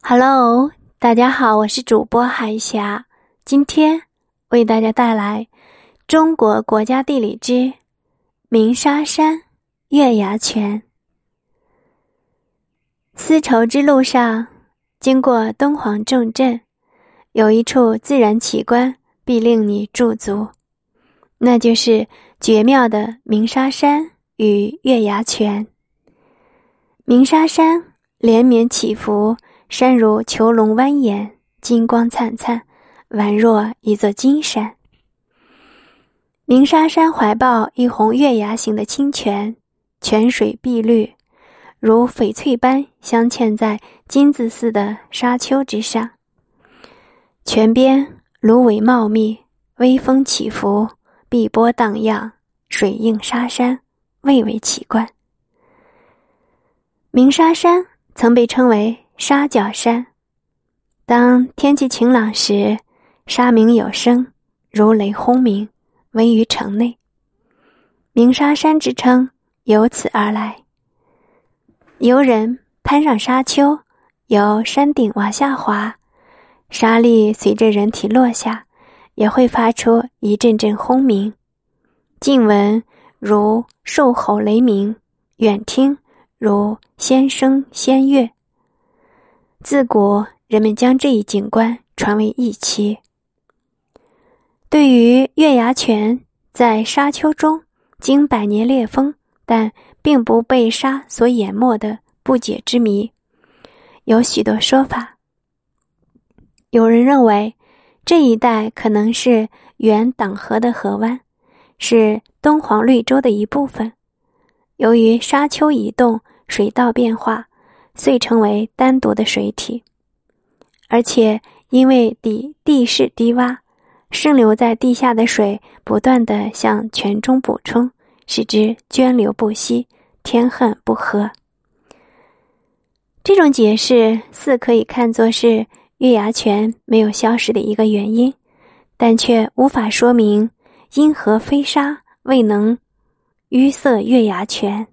Hello，大家好，我是主播海霞，今天为大家带来《中国国家地理之鸣沙山月牙泉》。丝绸之路上，经过敦煌重镇，有一处自然奇观必令你驻足，那就是绝妙的鸣沙山与月牙泉。鸣沙山连绵起伏。山如囚笼蜿蜒，金光灿灿，宛若一座金山。鸣沙山怀抱一泓月牙形的清泉，泉水碧绿，如翡翠般镶嵌在金子似的沙丘之上。泉边芦苇茂密，微风起伏，碧波荡漾，水映沙山，蔚为奇观。鸣沙山曾被称为。沙角山，当天气晴朗时，沙鸣有声，如雷轰鸣，位于城内。鸣沙山之称由此而来。游人攀上沙丘，由山顶往下滑，沙粒随着人体落下，也会发出一阵阵轰鸣。近闻如兽吼雷鸣，远听如仙声仙乐。自古人们将这一景观传为一奇。对于月牙泉在沙丘中经百年裂风，但并不被沙所淹没的不解之谜，有许多说法。有人认为，这一带可能是原党河的河湾，是敦煌绿洲的一部分。由于沙丘移动，水道变化。遂成为单独的水体，而且因为地地势低洼，渗流在地下的水不断的向泉中补充，使之涓流不息，天恨不和。这种解释似可以看作是月牙泉没有消失的一个原因，但却无法说明因何飞沙未能淤塞月牙泉。